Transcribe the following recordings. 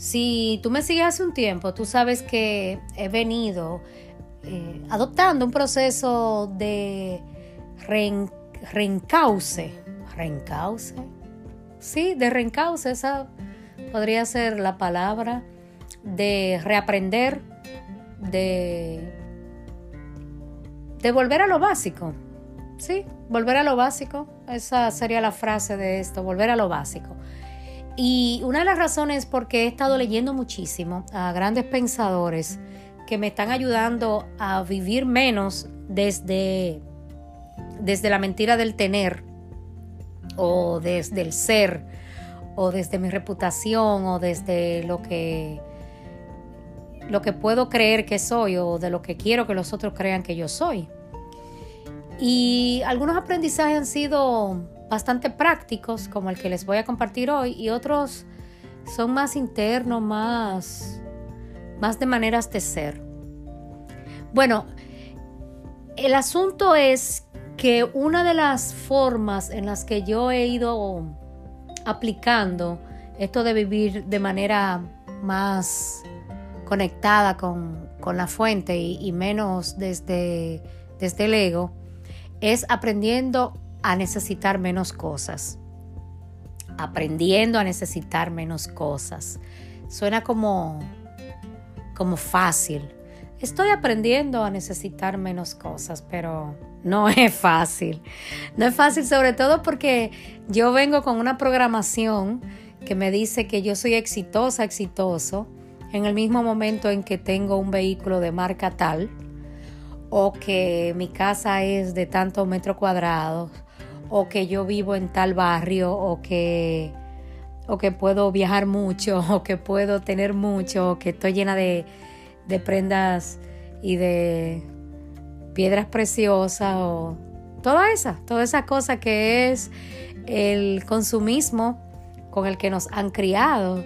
Si tú me sigues hace un tiempo, tú sabes que he venido eh, adoptando un proceso de reencauce. ¿Reencauce? Sí, de reencauce, esa podría ser la palabra. De reaprender, de, de volver a lo básico. Sí, volver a lo básico. Esa sería la frase de esto, volver a lo básico. Y una de las razones es porque he estado leyendo muchísimo a grandes pensadores que me están ayudando a vivir menos desde, desde la mentira del tener o desde el ser o desde mi reputación o desde lo que lo que puedo creer que soy o de lo que quiero que los otros crean que yo soy. Y algunos aprendizajes han sido bastante prácticos, como el que les voy a compartir hoy, y otros son más internos, más, más de maneras de ser. Bueno, el asunto es que una de las formas en las que yo he ido aplicando esto de vivir de manera más conectada con, la fuente y, menos desde, desde el ego, es aprendiendo a necesitar menos cosas. Aprendiendo a necesitar menos cosas. Suena como, como fácil, Estoy aprendiendo a necesitar menos cosas, pero no es fácil. No es fácil sobre todo porque yo vengo con una programación que me dice que yo soy exitosa, exitoso, en el mismo momento en que tengo un vehículo de marca tal, o que mi casa es de tantos metros cuadrados, o que yo vivo en tal barrio, o que, o que puedo viajar mucho, o que puedo tener mucho, o que estoy llena de de prendas y de piedras preciosas o toda esa, toda esa cosa que es el consumismo con el que nos han criado.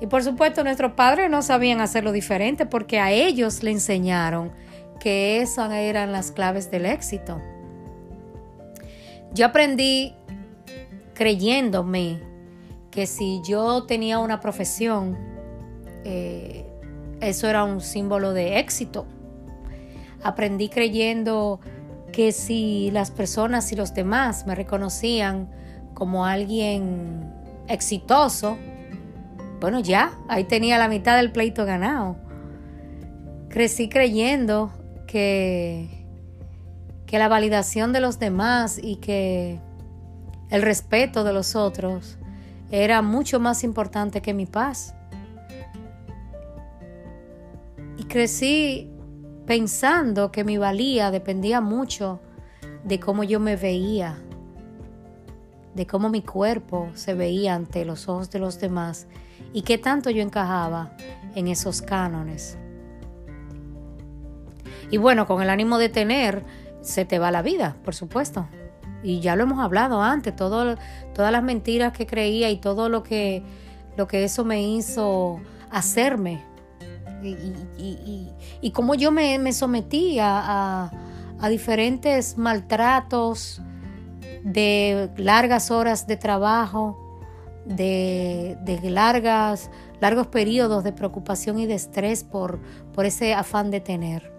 Y por supuesto nuestros padres no sabían hacerlo diferente porque a ellos le enseñaron que esas eran las claves del éxito. Yo aprendí creyéndome que si yo tenía una profesión, eh, eso era un símbolo de éxito. Aprendí creyendo que si las personas y los demás me reconocían como alguien exitoso, bueno, ya, ahí tenía la mitad del pleito ganado. Crecí creyendo que, que la validación de los demás y que el respeto de los otros era mucho más importante que mi paz. Y crecí pensando que mi valía dependía mucho de cómo yo me veía, de cómo mi cuerpo se veía ante los ojos de los demás y qué tanto yo encajaba en esos cánones. Y bueno, con el ánimo de tener, se te va la vida, por supuesto. Y ya lo hemos hablado antes, todo, todas las mentiras que creía y todo lo que, eso me hizo hacerme y, cómo yo me, me sometí a, diferentes maltratos, de largas horas de trabajo, de, largos periodos de preocupación y de estrés por ese afán de tener.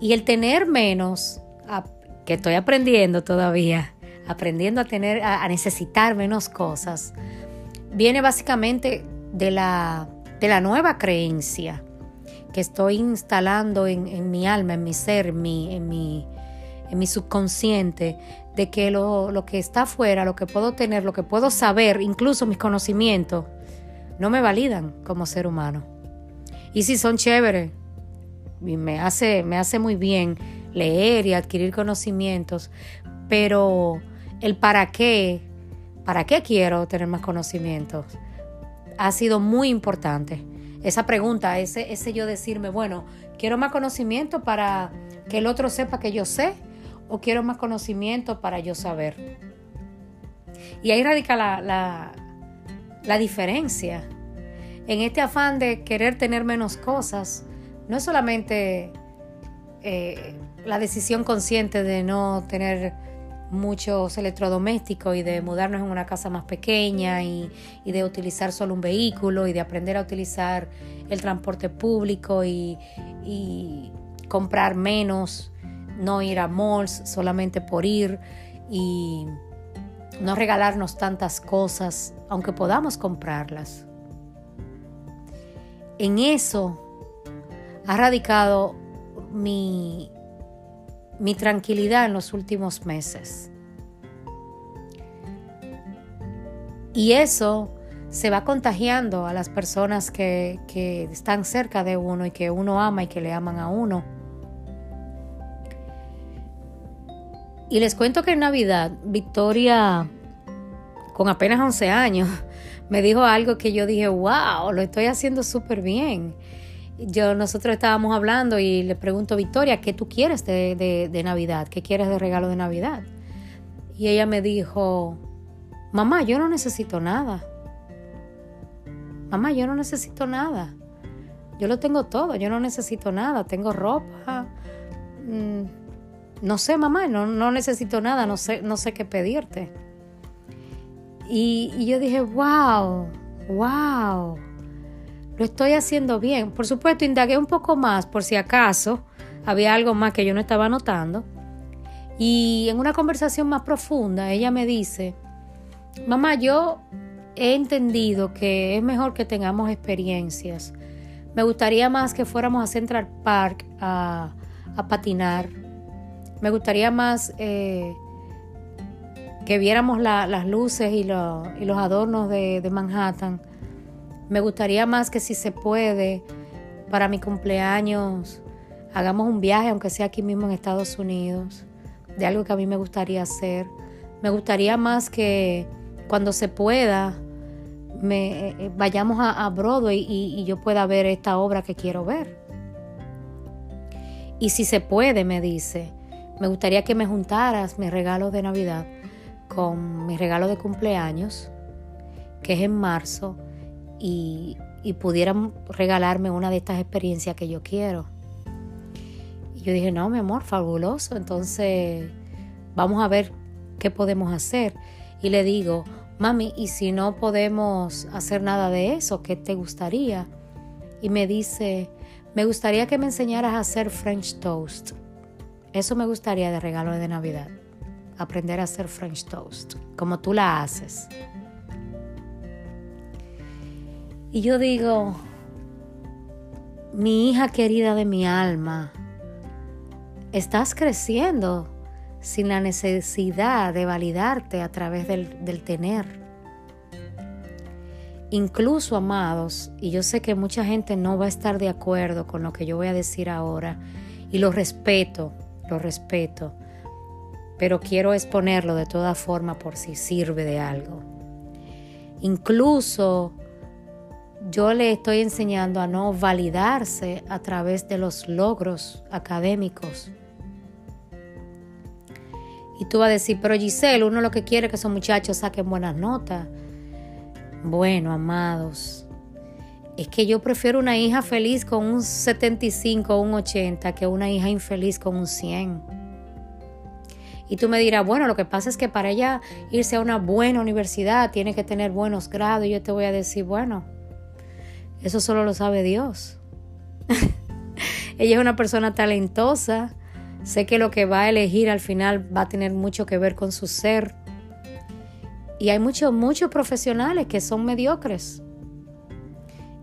Y el tener menos, que estoy aprendiendo todavía, aprendiendo a tener, a necesitar menos cosas, viene básicamente de la, de la nueva creencia que estoy instalando en, mi alma, en mi ser, en mi, en mi, en mi subconsciente, de que lo, lo, que está afuera, lo que puedo tener, lo que puedo saber, incluso mis conocimientos, no me validan como ser humano. Y si son chéveres, me hace, me hace muy bien leer y adquirir conocimientos, pero el para qué, para qué quiero tener más conocimientos, ha sido muy importante. Esa pregunta, ese, ese yo decirme, bueno, quiero más conocimiento para que el otro sepa que yo sé o quiero más conocimiento para yo saber. Y ahí radica la, la, diferencia. En este afán de querer tener menos cosas, no es solamente eh, la decisión consciente de no tener muchos electrodomésticos y de mudarnos en una casa más pequeña y, de utilizar solo un vehículo y de aprender a utilizar el transporte público y, y comprar menos, no ir a malls solamente por ir y no regalarnos tantas cosas, aunque podamos comprarlas. En eso ha radicado mi, mi tranquilidad en los últimos meses. Y eso se va contagiando a las personas que, que, están cerca de uno y que uno ama y que le aman a uno. Y les cuento que en Navidad, Victoria, con apenas 11 años, me dijo algo que yo dije, wow, lo estoy haciendo súper bien yo, nosotros estábamos hablando y le pregunto, Victoria, ¿qué tú quieres de, de, Navidad? ¿Qué quieres de regalo de Navidad? Y ella me dijo, mamá, yo no necesito nada. Mamá, yo no necesito nada. Yo lo tengo todo, yo no necesito nada. Tengo ropa. Mm, no sé, mamá, no, no necesito nada, no sé, no sé qué pedirte. Y, y yo dije, wow, wow lo estoy haciendo bien. Por supuesto, indagué un poco más por si acaso había algo más que yo no estaba notando. Y en una conversación más profunda, ella me dice, mamá, yo he entendido que es mejor que tengamos experiencias. Me gustaría más que fuéramos a Central Park a, patinar. Me gustaría más eh, que viéramos las luces y, los adornos de Manhattan me gustaría más que si se puede, para mi cumpleaños, hagamos un viaje, aunque sea aquí mismo en Estados Unidos, de algo que a mí me gustaría hacer. Me gustaría más que cuando se pueda, me, eh, vayamos a, Broadway y, yo pueda ver esta obra que quiero ver. Y si se puede, me dice, me gustaría que me juntaras mi regalo de Navidad con mi regalo de cumpleaños, que es en marzo, y, pudieran regalarme una de estas experiencias que yo quiero. Y yo dije, no, mi amor, fabuloso. Entonces, vamos a ver qué podemos hacer. Y le digo, mami, ¿y si no podemos hacer nada de eso? ¿Qué te gustaría? Y me dice, me gustaría que me enseñaras a hacer French toast. Eso me gustaría de regalo de Navidad. Aprender a hacer French toast, como tú la haces. Y yo digo, mi hija querida de mi alma, estás creciendo sin la necesidad de validarte a través del, del, tener. Incluso, amados, y yo sé que mucha gente no va a estar de acuerdo con lo que yo voy a decir ahora, y lo respeto, lo respeto, pero quiero exponerlo de toda forma por si sirve de algo. Incluso yo le estoy enseñando a no validarse a través de los logros académicos. Y tú vas a decir, pero Giselle, uno lo que quiere es que esos muchachos saquen buenas notas. Bueno, amados, es que yo prefiero una hija feliz con un 75 o un 80 que una hija infeliz con un 100. Y tú me dirás, bueno, lo que pasa es que para ella irse a una buena universidad tiene que tener buenos grados. Y yo te voy a decir, bueno, eso solo lo sabe Dios. Ella es una persona talentosa. Sé que lo que va a elegir al final va a tener mucho que ver con su ser. Y hay muchos, muchos profesionales que son mediocres.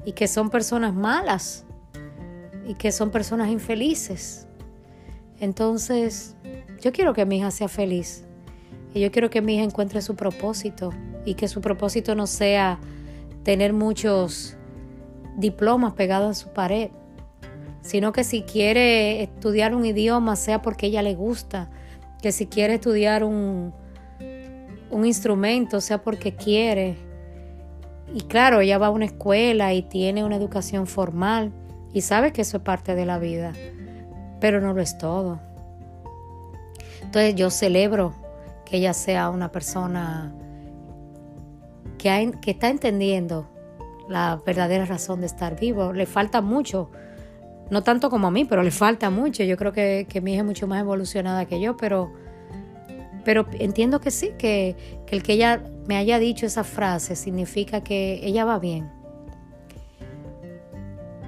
Y que son personas malas. Y que son personas infelices. Entonces, yo quiero que mi hija sea feliz. Y yo quiero que mi hija encuentre su propósito. Y que su propósito no sea tener muchos diplomas pegados a su pared, sino que si quiere estudiar un idioma sea porque ella le gusta, que si quiere estudiar un, un instrumento sea porque quiere. Y claro, ella va a una escuela y tiene una educación formal y sabe que eso es parte de la vida, pero no lo es todo. Entonces yo celebro que ella sea una persona que, que está entendiendo la verdadera razón de estar vivo. Le falta mucho, no tanto como a mí, pero le falta mucho. Yo creo que, mi hija es mucho más evolucionada que yo, pero, Pero entiendo que sí, que, que el que ella me haya dicho esa frase significa que ella va bien.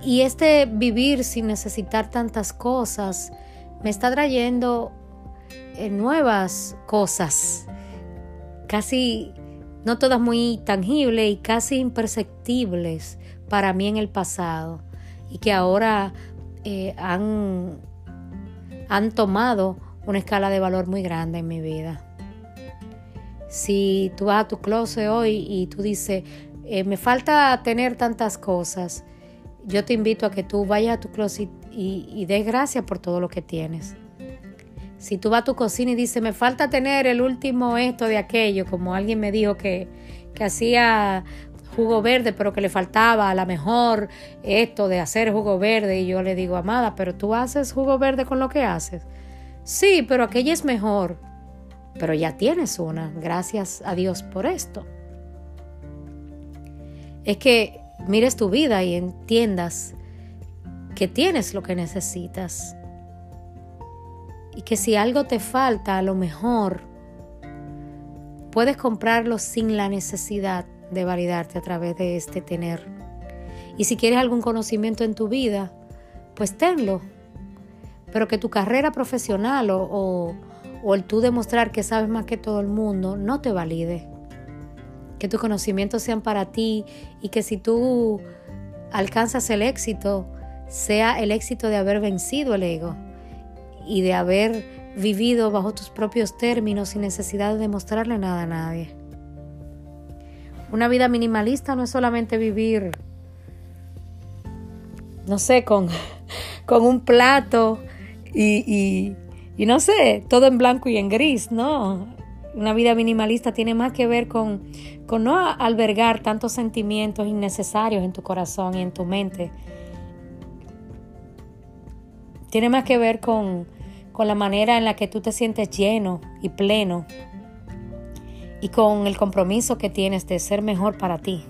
Y este vivir sin necesitar tantas cosas me está trayendo eh, nuevas cosas, casi no todas muy tangibles y casi imperceptibles para mí en el pasado y que ahora eh, han, han tomado una escala de valor muy grande en mi vida. Si tú vas a tu closet hoy y tú dices, eh, me falta tener tantas cosas, yo te invito a que tú vayas a tu closet y, y des gracias por todo lo que tienes. Si tú vas a tu cocina y dices, me falta tener el último esto de aquello, como alguien me dijo que, que hacía jugo verde, pero que le faltaba a lo mejor esto de hacer jugo verde, y yo le digo, amada, pero tú haces jugo verde con lo que haces. Sí, pero aquella es mejor. Pero ya tienes una, gracias a Dios por esto. Es que mires tu vida y entiendas que tienes lo que necesitas. Y que si algo te falta, a lo mejor puedes comprarlo sin la necesidad de validarte a través de este tener. Y si quieres algún conocimiento en tu vida, pues tenlo. Pero que tu carrera profesional o, o, el tú demostrar que sabes más que todo el mundo no te valide. Que tus conocimientos sean para ti y que si tú alcanzas el éxito, sea el éxito de haber vencido el ego y de haber vivido bajo tus propios términos sin necesidad de demostrarle nada a nadie. Una vida minimalista no es solamente vivir, no sé, con, con un plato y, y, no sé, todo en blanco y en gris, no. Una vida minimalista tiene más que ver con, con no albergar tantos sentimientos innecesarios en tu corazón y en tu mente. Tiene más que ver con, con la manera en la que tú te sientes lleno y pleno y con el compromiso que tienes de ser mejor para ti.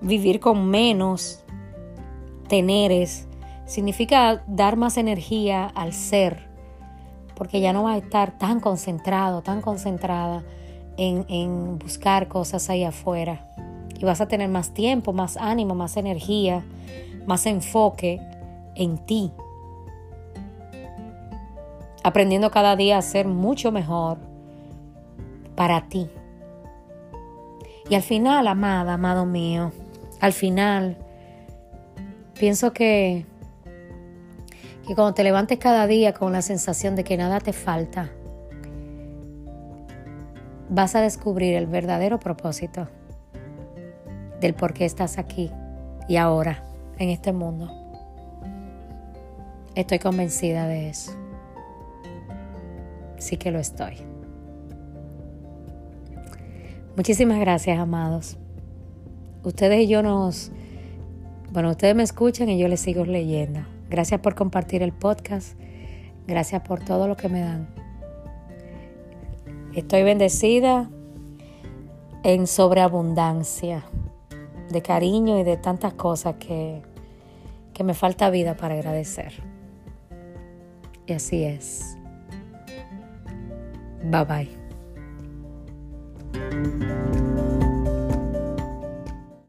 Vivir con menos teneres significa dar más energía al ser, porque ya no vas a estar tan concentrado, tan concentrada en, en buscar cosas ahí afuera. Y vas a tener más tiempo, más ánimo, más energía, más enfoque en ti. Aprendiendo cada día a ser mucho mejor para ti. Y al final, amada, amado mío, al final, pienso que, que cuando te levantes cada día con la sensación de que nada te falta, vas a descubrir el verdadero propósito del por qué estás aquí y ahora en este mundo. Estoy convencida de eso. Sí que lo estoy. Muchísimas gracias, amados. Ustedes y yo nos... Bueno, ustedes me escuchan y yo les sigo leyendo. Gracias por compartir el podcast. Gracias por todo lo que me dan. Estoy bendecida en sobreabundancia de cariño y de tantas cosas que, que me falta vida para agradecer. Y así es. Bye bye.